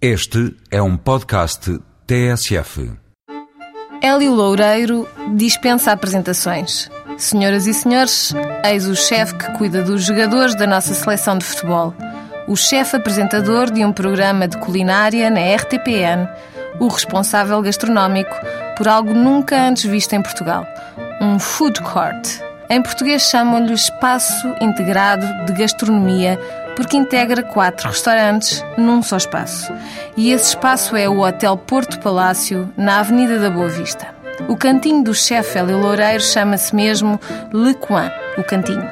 Este é um podcast TSF. Hélio Loureiro dispensa apresentações. Senhoras e senhores, eis o chefe que cuida dos jogadores da nossa seleção de futebol. O chefe apresentador de um programa de culinária na RTPN. O responsável gastronómico por algo nunca antes visto em Portugal. Um food court. Em português chamam-lhe Espaço Integrado de Gastronomia porque integra quatro restaurantes num só espaço. E esse espaço é o Hotel Porto Palácio, na Avenida da Boa Vista. O cantinho do chefe Hélio Loureiro chama-se mesmo Le Coin, o cantinho.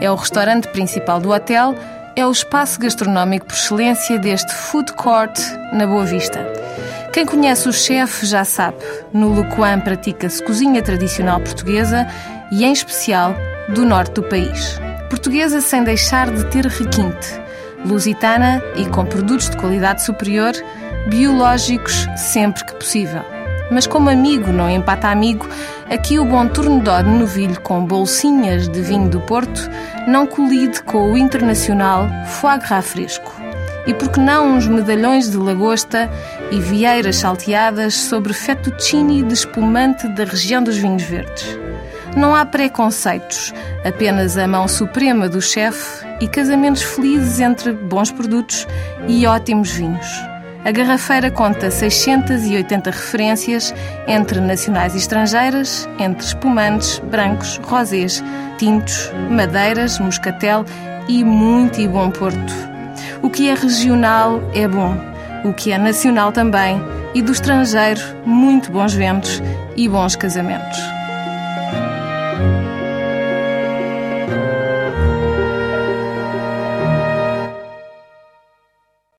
É o restaurante principal do hotel, é o espaço gastronómico por excelência deste food court na Boa Vista. Quem conhece o chefe já sabe, no Le Coin pratica-se cozinha tradicional portuguesa e, em especial, do norte do país portuguesa sem deixar de ter requinte, lusitana e com produtos de qualidade superior, biológicos sempre que possível. Mas como amigo não empata amigo, aqui o bom tornedó de novilho com bolsinhas de vinho do Porto não colide com o internacional foie gras fresco. E por que não uns medalhões de lagosta e vieiras salteadas sobre fettuccine de espumante da região dos vinhos verdes? Não há preconceitos, apenas a mão suprema do chefe e casamentos felizes entre bons produtos e ótimos vinhos. A garrafeira conta 680 referências entre nacionais e estrangeiras, entre espumantes, brancos, rosés, tintos, madeiras, moscatel e muito e bom Porto. O que é regional é bom, o que é nacional também, e do estrangeiro, muito bons ventos e bons casamentos.